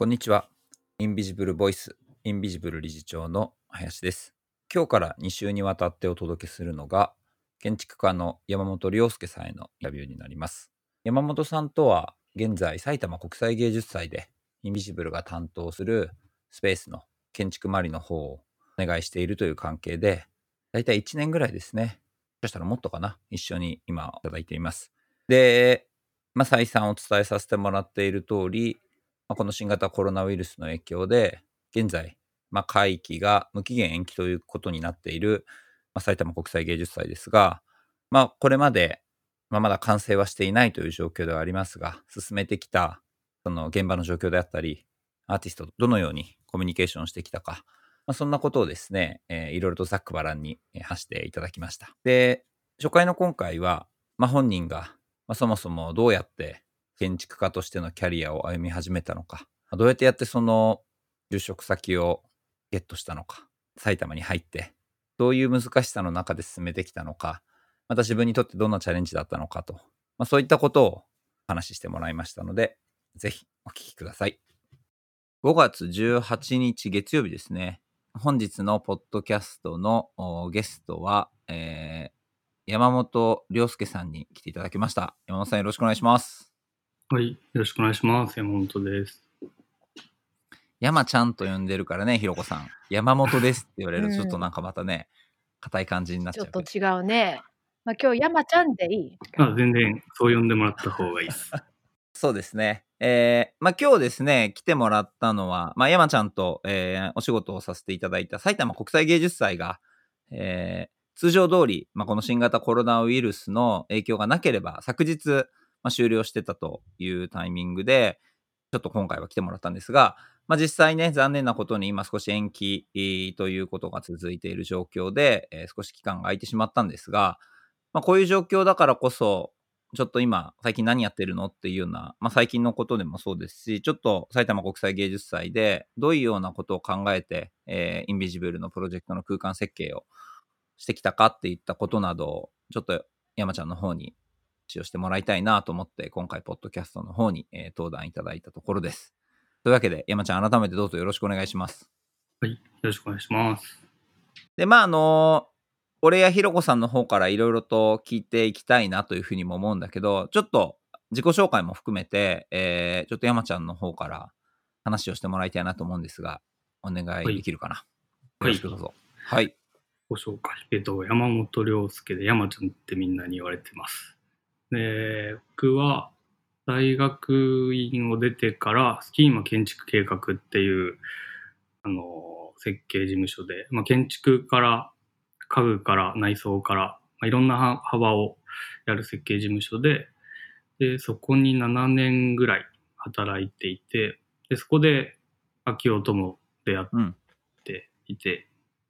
こんにちは。インビジブルボイス、インビジブル理事長の林です。今日から2週にわたってお届けするのが、建築家の山本亮介さんへのインタビューになります。山本さんとは、現在埼玉国際芸術祭で、インビジブルが担当するスペースの建築周りの方をお願いしているという関係で、だいたい1年ぐらいですね。もしかしたらもっとかな。一緒に今いただいています。で、まあ、再三お伝えさせてもらっている通り、まあ、この新型コロナウイルスの影響で、現在、まあ、会期が無期限延期ということになっている、まあ、埼玉国際芸術祭ですが、まあ、これまで、まあ、まだ完成はしていないという状況ではありますが、進めてきた、その現場の状況であったり、アーティストとどのようにコミュニケーションしてきたか、まあ、そんなことをですね、えーいろいろとざっくばらんにえー話していただきました。で、初回の今回は、まあ、本人が、まあ、そもそもどうやって建築家としてのキャリアを歩み始めたのか、どうやってやってその就職先をゲットしたのか、埼玉に入って、どういう難しさの中で進めてきたのか、また自分にとってどんなチャレンジだったのかと、まあ、そういったことを話してもらいましたので、ぜひお聞きください。5月18日月曜日ですね。本日のポッドキャストのゲストは、えー山本亮介さんに来ていただきました。山本さんよろしくお願いします。はい、よろしくお願いします。山本です。山ちゃんと呼んでるからね、ひろこさん。山本ですって言われると、うんちょっとなんかまたね、硬い感じになっちちょっゃうけど。と違うね。まあ、今日山ちゃんでいい？あ全然そう呼んでもらった方がいいです。そうですね。えーまあ、今日ですね、来てもらったのは、まあ、山ちゃんと、えーお仕事をさせていただいた埼玉国際芸術祭が、えー通常通り、まあ、この新型コロナウイルスの影響がなければ、昨日、まあ、終了してたというタイミングで、ちょっと今回は来てもらったんですが、まあ、実際ね、残念なことに今少し延期ということが続いている状況で、えー少し期間が空いてしまったんですが、まあ、こういう状況だからこそ、ちょっと今、最近何やってるのっていうような、まあ、最近のことでもそうですし、ちょっと埼玉国際芸術祭でどういうようなことを考えて、えーインビジブルのプロジェクトの空間設計をしてきたかっていったことなどを、ちょっと山ちゃんの方に話をしてもらいたいなと思って、今回、ポッドキャストの方に、えー登壇いただいたところです。というわけで、山ちゃん、改めてどうぞよろしくお願いします。はい、よろしくお願いします。で、まあ、あの俺やひろこさんの方からいろいろと聞いていきたいなというふうにも思うんだけど、ちょっと自己紹介も含めて、えーちょっと山ちゃんの方から話をしてもらいたいなと思うんですが、お願いできるかな。はいよろしくどうぞ。はい。ご紹介。えっと、山本亮介で山ちゃんってみんなに言われてます。で、僕は大学院を出てからスキーマ建築計画っていう、あの、設計事務所で、まあ、建築から家具から内装から、まあ、いろんな幅をやる設計事務所で、で、そこに7年ぐらい働いていて、で、そこで秋夫とも出会うん。っていて、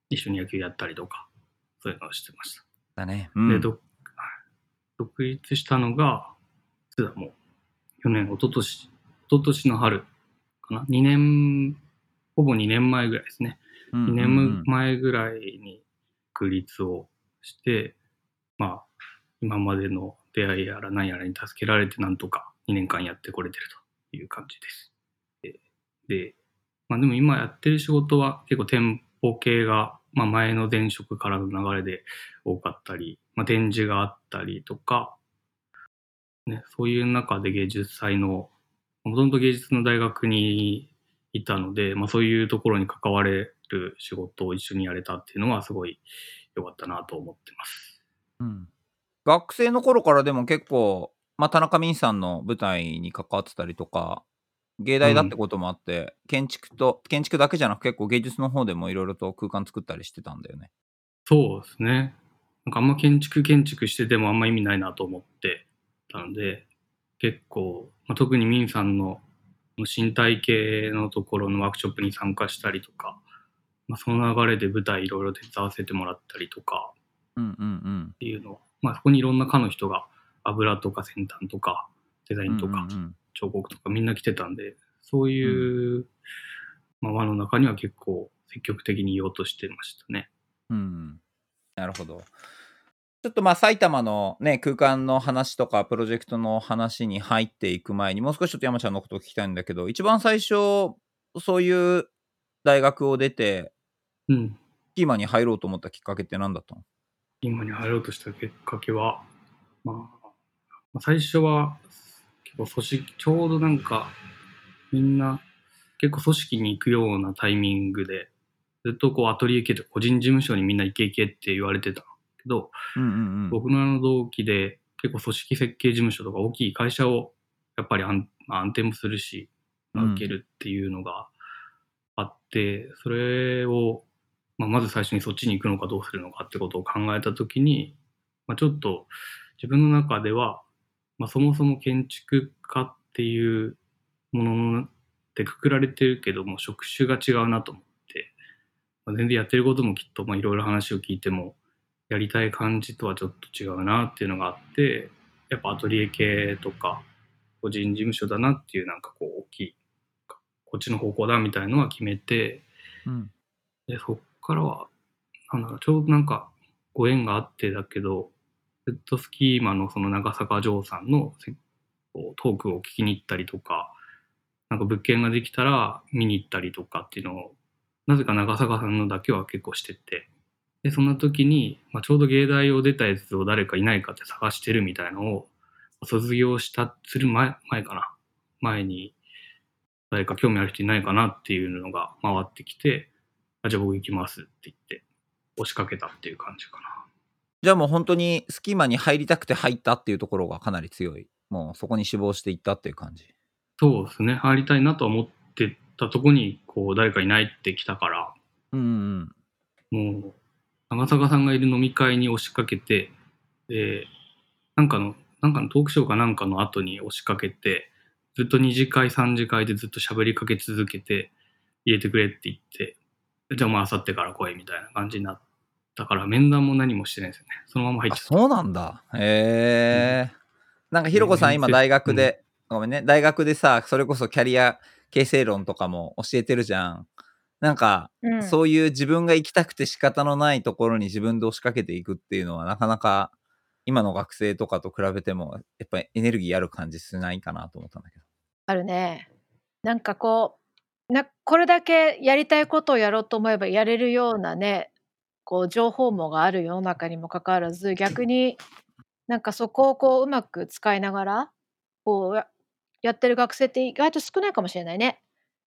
一緒に野球やったりとか、そういうのをしてました。だね。うん。で、どはい独立したのが、実はもう、去年、一昨年、一昨年の春かな ?2 年、ほぼ2年前ぐらいですね。うんうん2うん年前ぐらいに独立をして、まあ、今までの出会いやら何やらに助けられてなんとか2年間やってこれてるという感じです。で、でまあでも今やってる仕事は結構店舗系が、まあ前の前職からの流れで多かったり、まあ展示があったりとか、ね、そういう中で芸術祭の、もともと芸術の大学にいたので、まあそういうところに関われる仕事を一緒にやれたっていうのはすごい良かったなと思ってます。うん学生の頃からでも結構、まあ、田中泯さんの舞台に関わってたりとか、芸大だってこともあって、建築と、建築だけじゃなく結構芸術の方でもいろいろと空間作ったりしてたんだよね。そうですね。なんかあんま建築建築しててもあんま意味ないなと思ってたので、結構、まあ、特にミンさんの身体系のところのワークショップに参加したりとか、まあ、その流れで舞台いろいろ手伝わせてもらったりとかうんうんうん。っていうのを、まあ、そこにいろんな科の人が油とか先端とかデザインとか彫刻とかみんな来てたんで、そういう、まあ、輪の中には結構積極的にいようとしてましたね。うん、なるほど。ちょっとまあ埼玉のね、空間の話とかプロジェクトの話に入っていく前に、もう少しちょっと山ちゃんのことを聞きたいんだけど、一番最初、そういう大学を出て、うん。スキーマに入ろうと思ったきっかけって何だったの？今に入ろうとしたきっかけは、まあ、まあ最初は結構組織、ちょうどなんかみんな結構組織に行くようなタイミングで、ずっとこうアトリエ系とか個人事務所にみんな行け行けって言われてたけど、うんうんうん。僕の同期で結構組織設計事務所とか大きい会社をやっぱり安,、まあ、安定もするし、受けるっていうのがあって、それを、まあ、まず最初にそっちに行くのかどうするのかってことを考えたときに、まあ、ちょっと自分の中では、まあ、そもそも建築家っていうものでくくられてるけども職種が違うなと思って、まあ、全然やってることもきっとまあいろいろ話を聞いてもやりたい感じとはちょっと違うなっていうのがあってやっぱアトリエ系とか個人事務所だなっていうなんかこう大きいこっちの方向だみたいのは決めてうん。でそっからはなんだろうちょうどなんかご縁があってだけどヘッドスキーマのその長坂城さんのトークを聞きに行ったりとかなんか物件ができたら見に行ったりとかっていうのをなぜか長坂さんのだけは結構しててでそんな時に、まあ、ちょうど芸大を出たやつを誰かいないかって探してるみたいのを卒業したする前前かな前に誰か興味ある人いないかなっていうのが回ってきてあじゃあ僕行きますって言って押しかけたっていう感じかな。じゃあもう本当にスキーマに入りたくて入ったっていうところがかなり強い。もうそこに志望していったっていう感じ。そうですね入りたいなとは思ってたとこにこう誰かいないって来たからうんうんもう長坂さんがいる飲み会に押しかけてでなんかのなんかのトークショーかなんかの後に押しかけてずっと2次会3次会でずっと喋りかけ続けて入れてくれって言ってじゃあまあ明後日から来いみたいな感じになったから面談も何もしてないですよね。そのまま入っあ、ちゃった。そうなんだ。へえ。なんかひろこさんね今大学で、ごめんね、大学でさ、それこそキャリア形成論とかも教えてるじゃん。なんか、うん、そういう自分が行きたくて仕方のないところに自分で押しかけていくっていうのはなかなか今の学生とかと比べてもやっぱりエネルギーある感じしないかなと思ったんだけど。あるね。なんかこうなこれだけやりたいことをやろうと思えばやれるようなねこう情報網がある世の中にもかかわらず逆になんかそこをこううまく使いながらこうややってる学生って意外と少ないかもしれないね。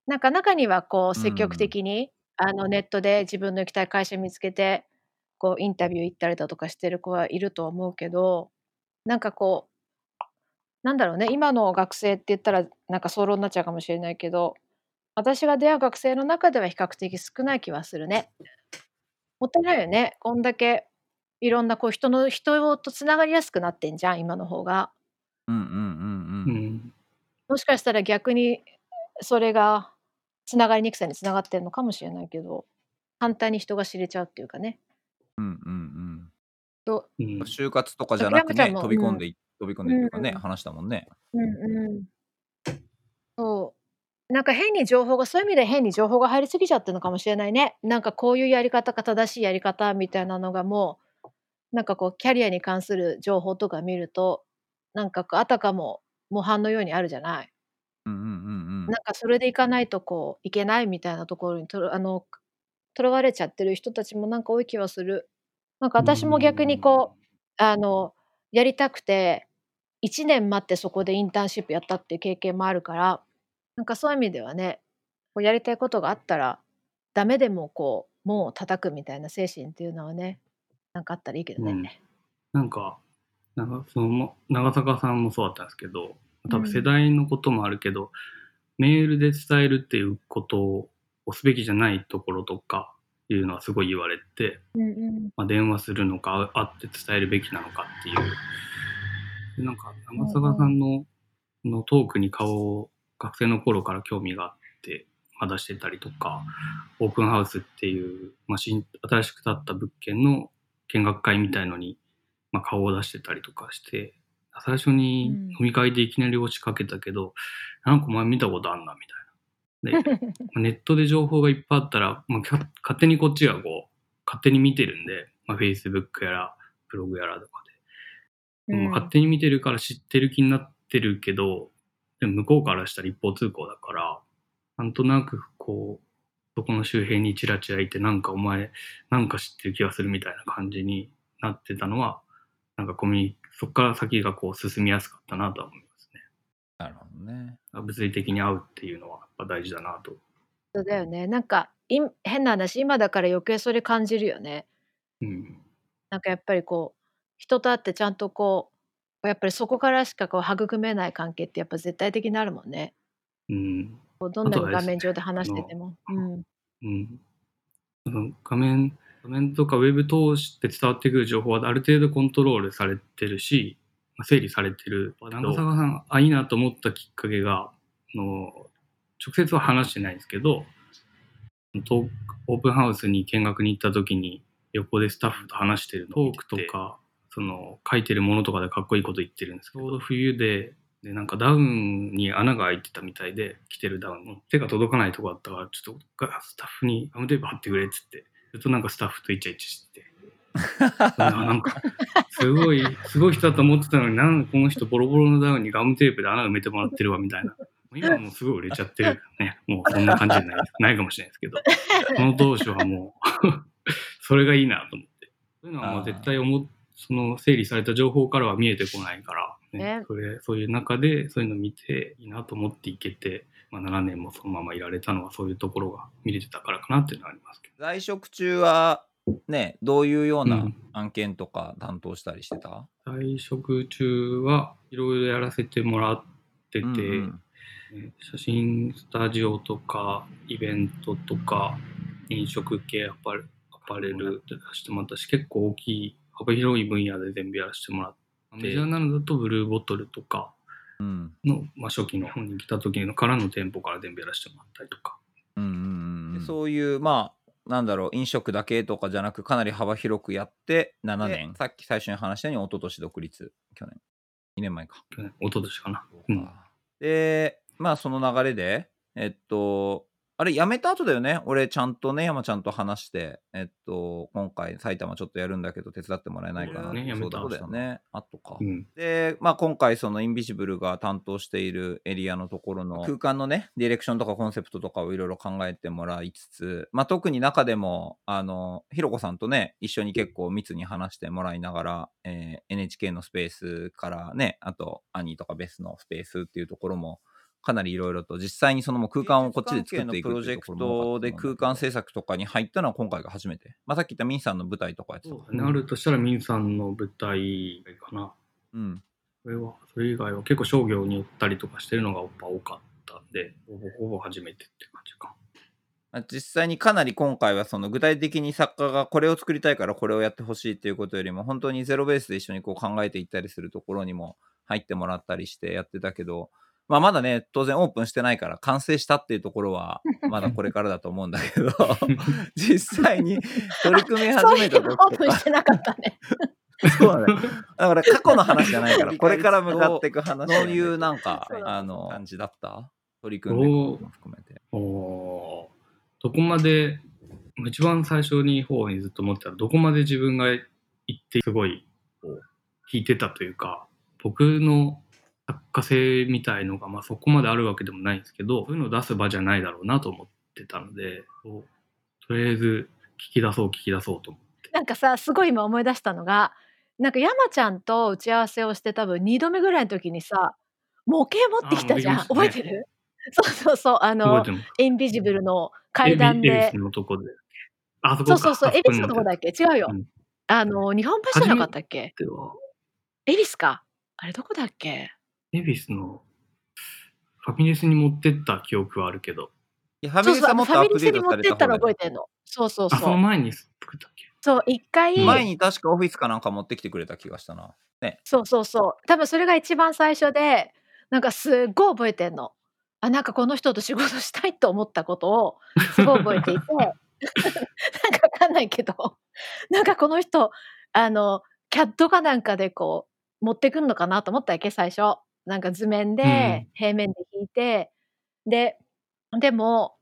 なんか中にはこう積極的に、あのネットで自分の行きたい会社見つけてこうインタビュー行ったりだとかしてる子はいると思うけどなんかこうなんだろうね今の学生って言ったらなんか総論になっちゃうかもしれないけど私が出会う学生の中では比較的少ない気はするね。もったいないよねこんだけいろんなこう人の人とつながりやすくなってんじゃん今の方が。うんうんうんううん。んもしかしたら逆にそれがつながりにくさにつながってるのかもしれないけど簡単に人が知れちゃうっていうかね。うんうんとうん。うん。就活とかじゃなくね、飛び込んでい、飛び込んでっていうかね、うん話したもんね。うんうん、そう。なんか変に情報がそういう意味で変に情報が入りすぎちゃってるのかもしれないね。なんかこういうやり方が正しいやり方みたいなのがもうなんかこうキャリアに関する情報とか見るとなんかこうあたかも模範のようにあるじゃないうんうんうんうん。なんかそれでいかないとこういけないみたいなところにとらあのとらわれちゃってる人たちもなんか多い気はするなんか私も逆にこうあのやりたくて1年待ってそこでインターンシップやったっていう経験もあるからなんかそういう意味ではねこうやりたいことがあったらダメでもこう門を叩くみたいな精神っていうのはねなんかあったらいいけどね。うんなんか、なんかその長坂さんもそうだったんですけど、多分世代のこともあるけど、メールで伝えるっていうことをすべきじゃないところとかいうのはすごい言われて、うんうんまあ、電話するのか会って伝えるべきなのかっていう。でなんか長坂さんののトークに顔を学生の頃から興味があって、まあ、出してたりとか、オープンハウスっていう、まあ、新新しく建った物件の見学会みたいのに、まあ、顔を出してたりとかして、最初にうん飲み会でいきなり押しかけたけど、なんかお前見たことあんなみたいな。で、ま あネットで情報がいっぱいあったら、まあ、か勝手にこっちがこう、勝手に見てるんで、まあ、Facebook やら、ブログやらとかで。うんでも勝手に見てるから知ってる気になってるけど、でも向こうからしたら一方通行だから、なんとなくこう、そこの周辺にチラチラいて、なんかお前、なんか知ってる気がするみたいな感じになってたのは、なんかコミュニ、そこから先がこう進みやすかったなとは思いますね。なるほどね。物理的に会うっていうのはやっぱ大事だなと。そうだよね。なんかい変な話今だから余計それ感じるよね。うん。なんかやっぱりこう人と会ってちゃんとこうやっぱりそこからしかこう育めない関係ってやっぱ絶対的になるもんね。うん。こうどんなに画面上で話してても。うん。うん。画面、画面とかウェブ通して伝わってくる情報はある程度コントロールされてるし、まあ整理されてる。長澤さん、あ、いいなと思ったきっかけが、あの直接は話してないんですけど、オープンハウスに見学に行った時に横でスタッフと話してるトークとか、その書いてるものとかでかっこいいこと言ってるんですけど、ちょうど冬で、で、なんかダウンに穴が開いてたみたいで、着てるダウンの手が届かないとこだったから、ちょっとスタッフにガムテープ貼ってくれっつって、ずっとなんかスタッフとイチャイチャしてて。ななんか、すごい、すごい人だと思ってたのに、なんでこの人ボロボロのダウンにガムテープで穴埋めてもらってるわ、みたいな。今はもうすごい売れちゃってるね。もうそんな感じじゃないないかもしれないですけど。その当初はもう、それがいいなと思って。そういうのはもう絶対思っその整理された情報からは見えてこないから、ねねそれそういう中でそういうの見ていいなと思っていけて、まあ、7年もそのままいられたのはそういうところが見れてたからかなっていうのはありますけど。在職中はね、どういうよううなん。案件とか担当したりしてた、在職中はいろいろやらせてもらってて、うんうん。ね写真スタジオとかイベントとか飲食系アパレアパレルで出してもらったし結構大きい幅広い分野で全部やらせてもらって。メジャーなの？だとブルーボトルとか。うんの、まあ、初期の本に来た時のからの店舗から全部やらせてもらったりとか。うんうんうんでそういうまあなんだろう飲食だけとかじゃなくかなり幅広くやって7年。さっき最初に話したように一昨年独立。去年。2年前か、去年一昨年かな。うん。でまあその流れでえっとあれ辞めた後だよね？俺ちゃんとね山ちゃんと話してえっと今回埼玉ちょっとやるんだけど手伝ってもらえないかなそうだよね辞めたそうだよね。あとか、うん。で、まあ、今回そのインビジブルが担当しているエリアのところの空間のねディレクションとかコンセプトとかをいろいろ考えてもらいつつ、まあ、特に中でもあのひろこさんとね一緒に結構密に話してもらいながら、えー NHK のスペースからねあとアニーとかベスのスペースっていうところもかなりいろいろと実際にそのもう空間をこっちで作っていくプロジェクトで空間制作とかに入ったのは今回が初めて、まあ、さっき言ったミンさんの舞台とかやってたそうだねあるとしたらミンさんの舞台かな。うんそれは、それ以外は結構商業に寄ったりとかしてるのがやっぱ多かったんで、ほぼほぼ初めてって感じか。まあ実際にかなり今回はその具体的に作家がこれを作りたいからこれをやってほしいっていうことよりも本当にゼロベースで一緒にこう考えていったりするところにも入ってもらったりしてやってたけど、まあ、まだね当然オープンしてないから完成したっていうところは まだこれからだと思うんだけど 実際に取り組み始めた時オープンとかしてなかったね。そうだね。だから過去の話じゃないからこれから向かっていく話そういうなんかあの感じだった？取り組んでも含めて。おー。どこまで、一番最初に方にずっと思ってたら、どこまで自分が言ってすごいこう聞いてたというか、僕の作家性みたいのが、まあ、そこまであるわけでもないんですけど、そういうのを出す場じゃないだろうなと思ってたので、とりあえず聞き出そう聞き出そうと思って。なんかさすごい今思い出したのがなんか山ちゃんと打ち合わせをして多分2度目ぐらいの時にさ模型持ってきたじゃん、ね。覚えてる？そうそうそう。あのインビジブルの階段で。のとこで。あそこか。そうそうそう。恵比寿のとこだっけ？違うよ、うん。あの日本橋じゃなかったっけ？恵比寿か。あれどこだっけ？エビスのファミレスに持ってった記憶はあるけど、いやファミレスはもっとアップファミレスにデートされ持ってったのた方だよ覚えてんの。そうそうあ、そそうの前に作ったっけ？そう一回。前に確かオフィスかなんか持ってきてくれた気がしたな。ね。そうそうそう。多分それが一番最初でなんかすっごい覚えてんの。あなんかこの人と仕事したいと思ったことをすごい覚えていて。なんかわかんないけど。なんかこの人あのキャットかなんかでこう持ってくんのかなと思ったわけ最初なんか図面で平面で引いて、ででも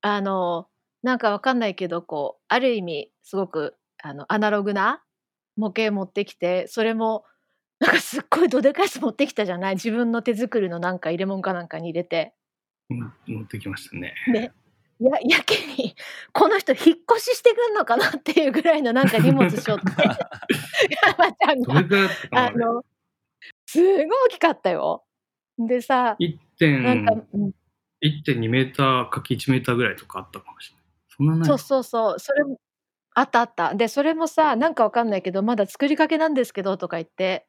あのなんかわかんないけどこうある意味すごくあのアナログな模型持ってきてそれも なんかすっごいどでかいやつ持ってきたじゃない？自分の手作りのなんか入れ物かなんかに入れて。うん持ってきましたね。でややけにこの人引っ越ししてくんのかなっていうぐらいのなんか荷物しょって。山ちゃんがあのすごい大きかったよ。でさなんか、1.2うんメーターかけ1メーターぐらいとかあったかもしれない。そんなないそうそうそうそれもあったあったでそれもさなんかわかんないけどまだ作りかけなんですけどとか言って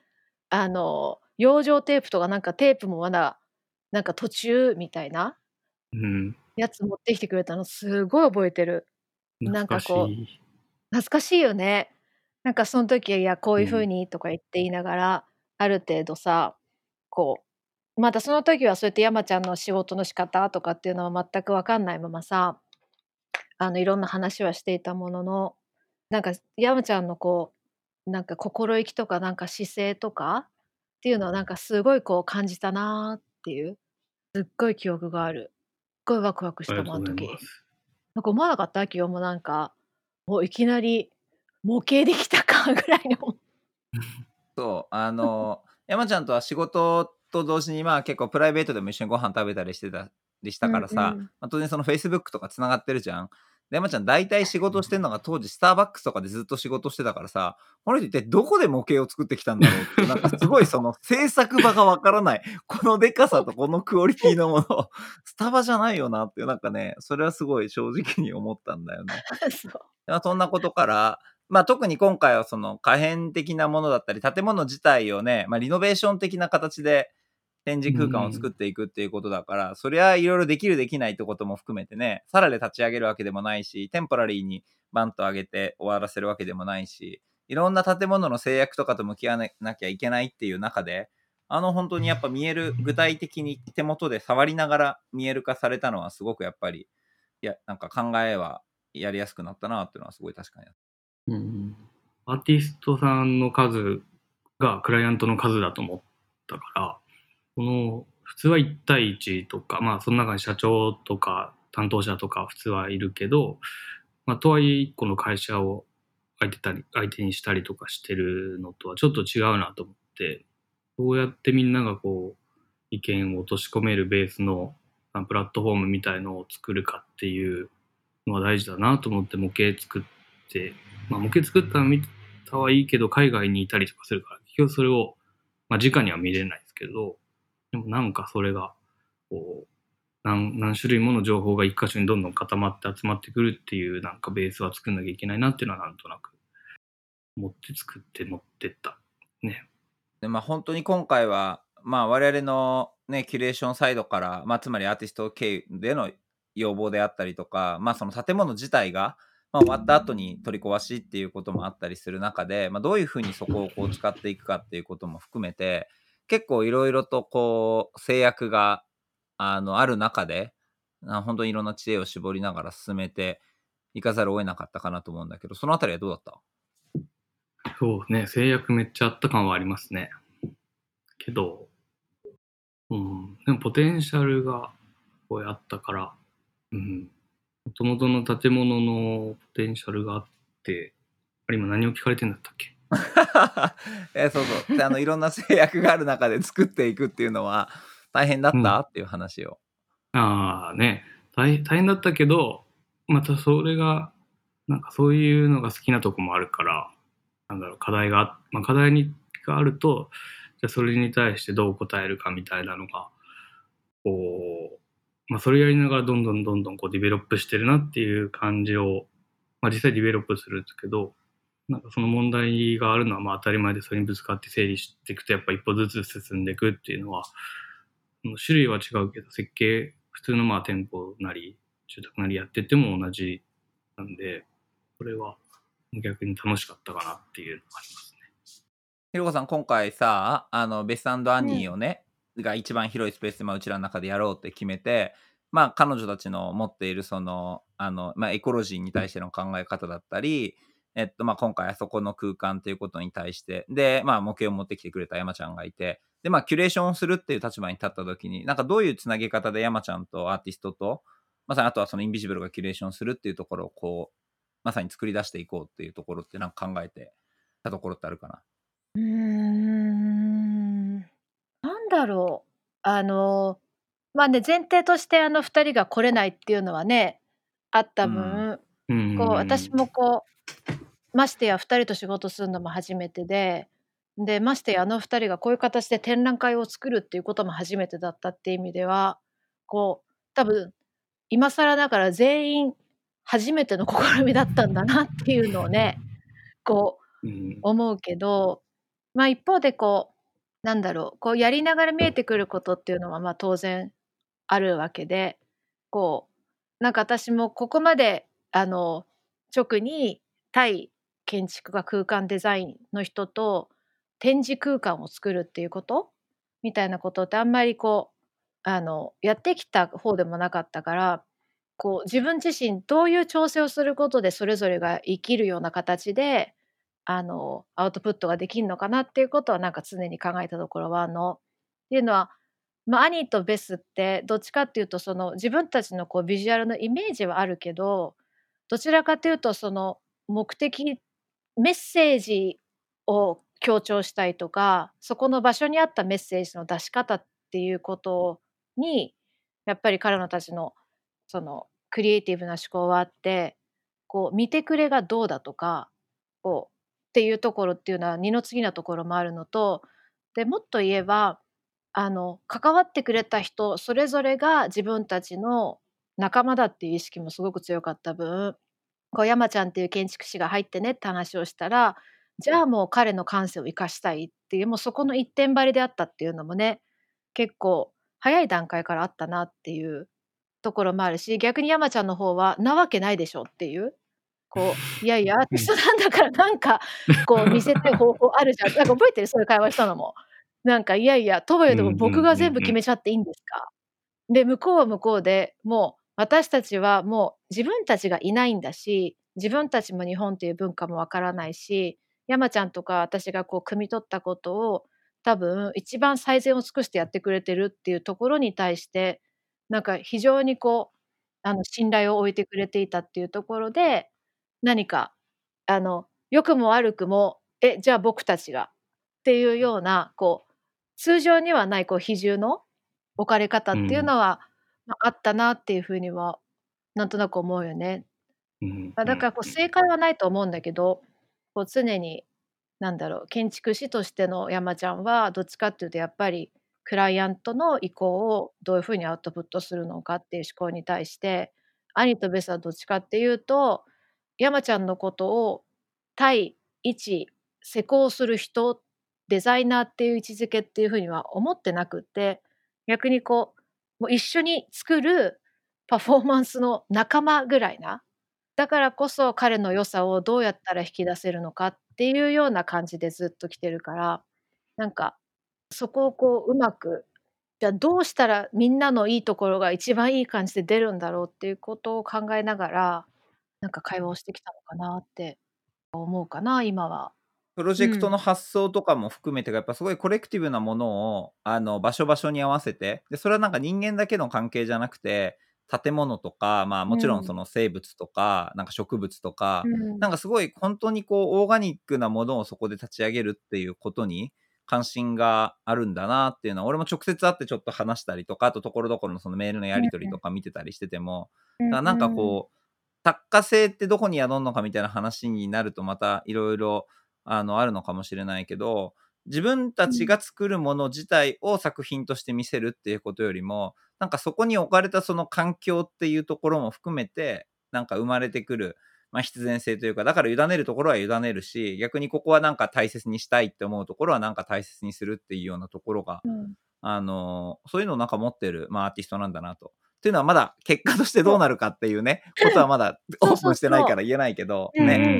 あの養生テープとかなんかテープもまだなんか途中みたいなうん。やつ持ってきてくれたのすごい覚えてるなんかこう懐かしい。よねなんかその時はいやこういう風にとか言って言いながら、ある程度さこうまだその時はそうやって山ちゃんの仕事の仕方とかっていうのは全く分かんないままさあのいろんな話はしていたもののなんか山ちゃんのこうなんか心意気とかなんか姿勢とかっていうのをなんかすごいこう感じたなーっていうすっごい記憶がある。すっごいワクワクしたもんあの時。なんか思わなかった？今日もなんかもういきなり模型できたかぐらいのそうあの 山ちゃんとは仕事と同時にまあ結構プライベートでも一緒にご飯食べたりしてたりしたからさ、うんうんまあ、当然そのフェイスブックとかつながってるじゃん。で山ちゃん大体仕事してるのが当時スターバックスとかでずっと仕事してたからさこの人一体どこで模型を作ってきたんだろうって なんかすごいその制作場がわからないこのでかさとこのクオリティのものスタバじゃないよなっていうなんかねそれはすごい正直に思ったんだよね。そうまあそんなことから、まあ、特に今回はその可変的なものだったり建物自体をね、まあ、リノベーション的な形で展示空間を作っていくっていうことだから、そりゃいろいろできるできないってことも含めてねさらで立ち上げるわけでもないしテンポラリーにバンと上げて終わらせるわけでもないしいろんな建物の制約とかと向き合わなきゃいけないっていう中であの本当にやっぱ見える具体的に手元で触りながら見える化されたのはすごくやっぱりいやなんか考えはやりやすくなったなっていうのはすごい確かにうんアーティストさんの数がクライアントの数だと思ったから、この普通は1対1とか、まあその中に社長とか担当者とか普通はいるけど、まあとはいえ1個の会社を相手たり相手にしたりとかしてるのとはちょっと違うなと思って、どうやってみんながこう意見を落とし込めるベースのプラットフォームみたいのを作るかっていうのが大事だなと思って模型作って、まあ、模型作ったの見たはいいけど海外にいたりとかするから結局それを、まあ、直には見れないですけどでもなんかそれがこう何何種類もの情報が一箇所にどんどん固まって集まってくるっていうなんかベースは作んなきゃいけないなっていうのはなんとなく思って作って持ってったね。でまあ本当に今回はまあ我々のねキュレーションサイドから、まあ、つまりアーティスト経由での要望であったりとかまあその建物自体が、まあ、終わった後に取り壊しっていうこともあったりする中で、まあ、どういうふうにそこをこう使っていくかっていうことも含めて結構いろいろとこう制約があのある中であ本当にいろんな知恵を絞りながら進めていかざるを得なかったかなと思うんだけどそのあたりはどうだった？そうね、制約めっちゃあった感はありますね。けど、うん、でもポテンシャルがこうあったから、うん、もともとの建物のポテンシャルがあって、あれ今何を聞かれてんだったっけ？えそうそう。であのいろんな制約がある中で作っていくっていうのは大変だった、うん。っていう話を。ああね。大、大変だったけど、またそれが、なんかそういうのが好きなとこもあるから、なんだろう、課題があ、まあ、課題にがあると、じゃあそれに対してどう答えるかみたいなのが、こう、まあそれやりながらどんどんどんどんこうディベロップしてるなっていう感じを、まあ実際ディベロップするんですけど、なんかその問題があるのはまあ当たり前でそれにぶつかって整理していくとやっぱ一歩ずつ進んでいくっていうのは、種類は違うけど設計普通のまあ店舗なり住宅なりやってても同じなんでこれは逆に楽しかったかなっていうのがありますね。ひろこさん今回さあのベスアンニーをね、が一番広いスペースで、まあ、うちらの中でやろうって決めてまあ彼女たちの持っているそのあの、まあ、エコロジーに対しての考え方だったり、えっとまあ、今回あそこの空間ということに対してで、まあ、模型を持ってきてくれた山ちゃんがいてで、まあ、キュレーションをするっていう立場に立った時になんかどういうつなげ方で山ちゃんとアーティストとまさにあとはそのインビジブルがキュレーションするっていうところをこうまさに作り出していこうっていうところってなんか考えてたところってあるかなうん。だろう。あの、まあね、前提としてあの2人が来れないっていうのはね、あったうん。分、うんこう私もこう、ましてや2人と仕事するのも初めてで、で、ましてやあの2人がこういう形で展覧会を作るっていうことも初めてだったっていう意味では、こう、多分、今更ながら全員初めての試みだったんだなっていうのをね、こううん思うけど、まあ、一方でこうなんだろうこうやりながら見えてくることっていうのはまあ当然あるわけでこうなんか私もここまであの直に対建築家空間デザインの人と展示空間を作るっていうことみたいなことってあんまりこうあのやってきた方でもなかったからこう自分自身どういう調整をすることでそれぞれが生きるような形であのアウトプットができるのかなっていうことはなんか常に考えたところはあのっていうのは、まあ、アニーとベスってどっちかっていうとその自分たちのこうビジュアルのイメージはあるけどどちらかというとその目的メッセージを強調したいとかそこの場所に合ったメッセージの出し方っていうことにやっぱり彼女たちのそのクリエイティブな思考はあってこう見てくれがどうだとかこうっていうところっていうのは二の次なところもあるのとでもっと言えばあの関わってくれた人それぞれが自分たちの仲間だっていう意識もすごく強かった分こう山ちゃんっていう建築士が入ってねって話をしたらじゃあもう彼の感性を生かしたいっていうもうそこの一点張りであったっていうのもね結構早い段階からあったなっていうところもあるし逆に山ちゃんの方はなわけないでしょっていうこういやいやアーティストなんだからなんか こう見せて方法あるじゃん。なんか覚えてる？そういう会話したのも。なんかいやいやとはいえでも僕が全部決めちゃっていいんですか？で向こうは向こうでもう私たちはもう自分たちがいないんだし自分たちも日本っていう文化もわからないし山ちゃんとか私がこう汲み取ったことを多分一番最善を尽くしてやってくれてるっていうところに対してなんか非常にこうあの信頼を置いてくれていたっていうところで何かあの良くも悪くもえじゃあ僕たちがっていうようなこう通常にはないこう比重の置かれ方っていうのは、まあ、あったなっていうふうにはなんとなく思うよね。うんまあ、だからこう正解はないと思うんだけどこう常になんだろう建築士としての山ちゃんはどっちかっていうとやっぱりクライアントの意向をどういうふうにアウトプットするのかっていう思考に対して兄とベスはどっちかっていうと山ちゃんのことを対一施工する人デザイナーっていう位置づけっていうふうには思ってなくて逆にこうもう一緒に作るパフォーマンスの仲間ぐらいなだからこそ彼の良さをどうやったら引き出せるのかっていうような感じでずっと来てるからなんかそこをこううまくじゃあどうしたらみんなのいいところが一番いい感じで出るんだろうっていうことを考えながらなんか会話をしてきたのかなって思うかな今は。プロジェクトの発想とかも含めてがやっぱすごいコレクティブなものをあの場所場所に合わせてでそれはなんか人間だけの関係じゃなくて建物とかまあもちろんその生物とか、なんか植物とか、うん。なんかすごい本当にこうオーガニックなものをそこで立ち上げるっていうことに関心があるんだなっていうのは俺も直接会ってちょっと話したりとかあとところどころのそのメールのやり取りとか見てたりしてても、だからなんかこう作家性ってどこに宿るのかみたいな話になるとまたいろいろあのあるのかもしれないけど自分たちが作るもの自体を作品として見せるっていうことよりもなんかそこに置かれたその環境っていうところも含めてなんか生まれてくる、まあ、必然性というかだから委ねるところは委ねるし逆にここはなんか大切にしたいって思うところはなんか大切にするっていうようなところがうんあのそういうのをなんか持ってる、まあ、アーティストなんだなと。っていうのはまだ結果としてどうなるかっていうねことはまだ オープンしてないから言えないけどね。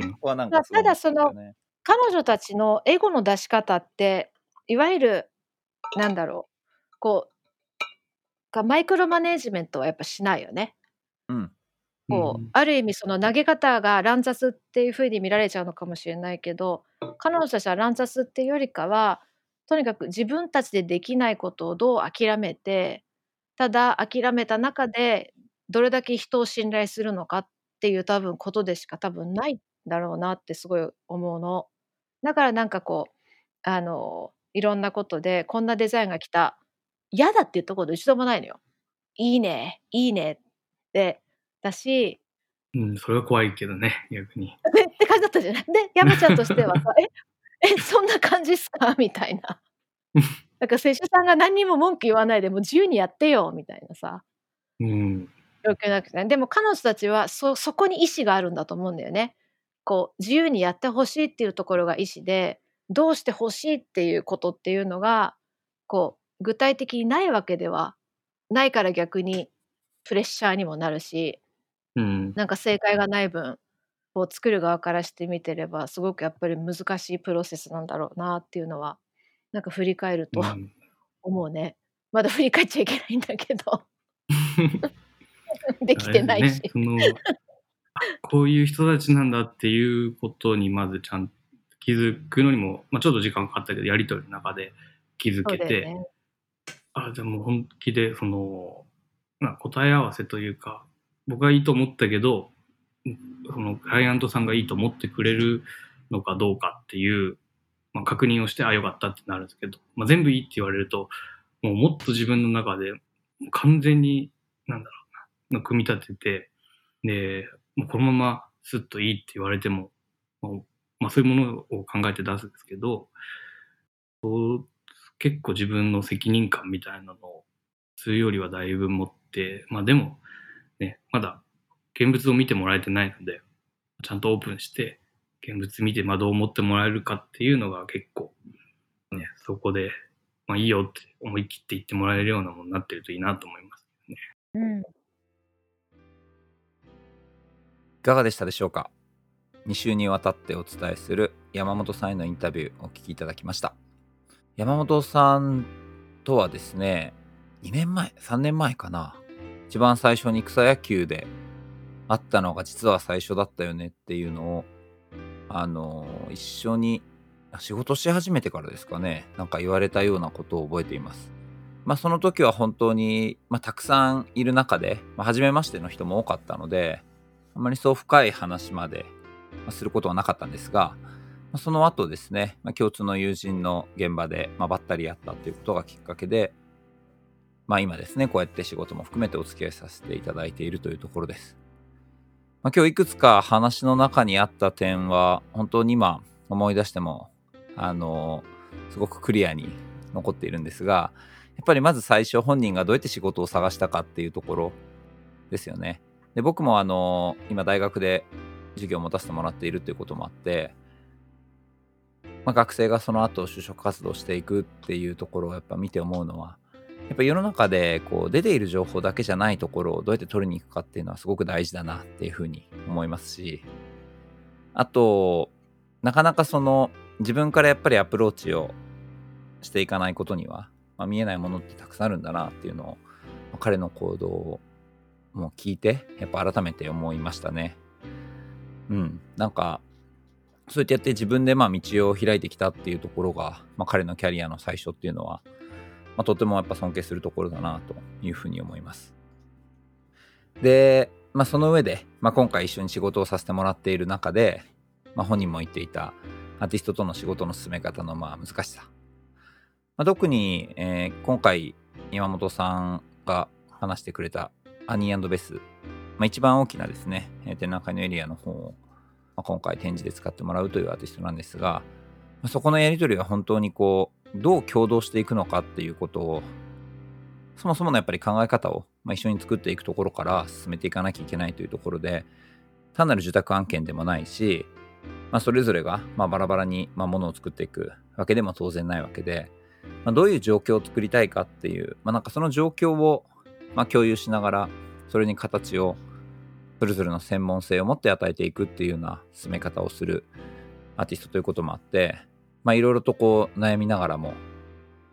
ただその彼女たちのエゴの出し方っていわゆるなんだろうこうがマイクロマネージメントはやっぱしないよね。うん。こううん。ある意味その投げ方が乱雑っていう風に見られちゃうのかもしれないけど彼女たちは乱雑っていうよりかはとにかく自分たちでできないことをどう諦めてただ諦めた中でどれだけ人を信頼するのかっていう多分ことでしか多分ないんだろうなってすごい思うの。だからなんかこうあのいろんなことでこんなデザインが来た嫌だっていうところで一度もないのよ。いいねいいねってだしうん、それは怖いけどね、逆に。でって感じだったじゃない。で山ちゃんとしてはさ「ええそんな感じっすか?」みたいな。なんか施主さんが何にも文句言わないでもう自由にやってよみたいなさうん。状況なくて、でも彼女たちはそそこに意思があるんだと思うんだよね。こう自由にやってほしいっていうところが意思でどうしてほしいっていうことっていうのがこう具体的にないわけではないから逆にプレッシャーにもなるしうん。なんか正解がない分こう作る側からしてみてればすごくやっぱり難しいプロセスなんだろうなっていうのはなんか振り返るとうん 思うね。まだ振り返っちゃいけないんだけど できてないし。ね、そのあこういう人たちなんだっていうことにまずちゃんと気づくのにも、まあ、ちょっと時間かかったけどやり取りの中で気づけて、ね。あでも本気でその、まあ、答え合わせというか僕がいいと思ったけどうんそのクライアントさんがいいと思ってくれるのかどうかっていう、まあ、確認をしてあよかったってなるんですけど、まあ、全部いいって言われるともうもっと自分の中で完全になんだろうな組み立ててでもうこのままスッといいって言われても、もうまあ、そういうものを考えて出すんですけど結構自分の責任感みたいなのをするよりはだいぶ持ってまあでもねまだ現物を見てもらえてないのでちゃんとオープンして現物見てまあどう思ってもらえるかっていうのが結構ねそこでまあいいよって思い切って言ってもらえるようなものになってるといいなと思いますね。うん。いかがでしたでしょうか？2週にわたってお伝えする山本さんへのインタビューお聞きいただきました。山本さんとはですね2年前3年前かな。一番最初に草野球で会ったのが実は最初だったよねっていうのをあの一緒に仕事し始めてからですかねなんか言われたようなことを覚えていますまあその時は本当に、まあ、たくさんいる中で、まあ、初めましての人も多かったのであまりそう深い話まですることはなかったんですが、まその後ですね、ま共通の友人の現場で、ま、ばったり会ったということがきっかけで、ま、今ですね、こうやって仕事も含めてお付き合いさせていただいているというところです。まあ、今日いくつか話の中にあった点は、本当に今思い出しても、あのすごくクリアに残っているんですが、やっぱりまず最初本人がどうやって仕事を探したかっていうところですよね。で僕もあの今大学で授業を持たせてもらっているということもあって、まあ、学生がその後就職活動していくっていうところをやっぱ見て思うのはやっぱ世の中でこう出ている情報だけじゃないところをどうやって取りに行くかっていうのはすごく大事だなっていうふうに思いますしあとなかなかその自分からやっぱりアプローチをしていかないことには、まあ、見えないものってたくさんあるんだなっていうのを、ま彼の行動をもう聞いてやっぱ改めて思いましたね。うん、なんかそうやってやって自分でまあ道を開いてきたっていうところが、まあ、彼のキャリアの最初っていうのは、まあ、とてもやっぱ尊敬するところだなというふうに思います。で、まあ、その上で、まあ、今回一緒に仕事をさせてもらっている中で、まあ、本人も言っていたアーティストとの仕事の進め方のまあ難しさ、まあ、特に、えー今回山本さんが話してくれたアニーベス、まあ、一番大きなですね展覧会のエリアの方を、まあ、今回展示で使ってもらうというアーティストなんですが、まあそこのやり取りは本当にこうどう共同していくのかっていうことをそもそものやっぱり考え方を、まあ、一緒に作っていくところから進めていかなきゃいけないというところで単なる受託案件でもないし、まあ、それぞれがまあバラバラにまあものを作っていくわけでも当然ないわけで、まあ、どういう状況を作りたいかっていう、まあ、なんかその状況をまあ共有しながらそれに形をそれぞれの専門性を持って与えていくっていうような進め方をするアーティストということもあってまあいろいろとこう悩みながらも、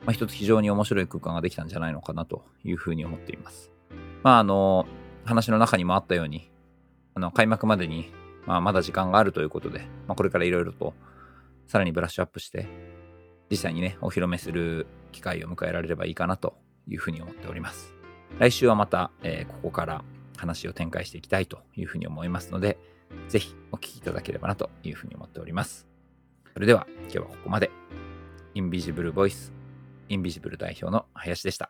まあ、一つ非常に面白い空間ができたんじゃないのかなというふうに思っています。まああの話の中にもあったようにあの開幕までに、まあ、まだ時間があるということで、まあ、これからいろいろとさらにブラッシュアップして実際にねお披露目する機会を迎えられればいいかなというふうに思っております。来週はまた、えーここから話を展開していきたいというふうに思いますので、ぜひお聞きいただければなというふうに思っております。それでは今日はここまで。インビジブルボイス、インビジブル代表の林でした。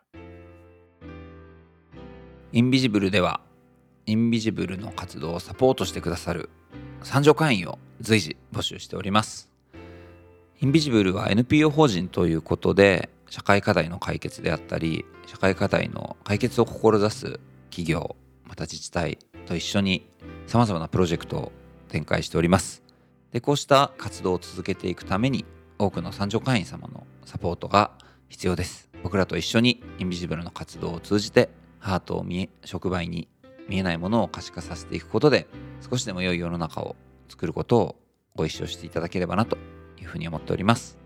インビジブルでは、インビジブルの活動をサポートしてくださる参上会員を随時募集しております。インビジブルは NPO 法人ということで、社会課題の解決であったり、社会課題の解決を志す企業、また自治体と一緒に様々なプロジェクトを展開しております。で、こうした活動を続けていくために、多くの参上会員様のサポートが必要です。僕らと一緒にインビジブルの活動を通じて、ハートを見え、触媒に見えないものを可視化させていくことで、少しでも良い世の中を作ることをご一緒していただければなというふうに思っております。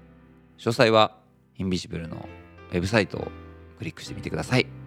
詳細はインビジブルのウェブサイトをクリックしてみてください。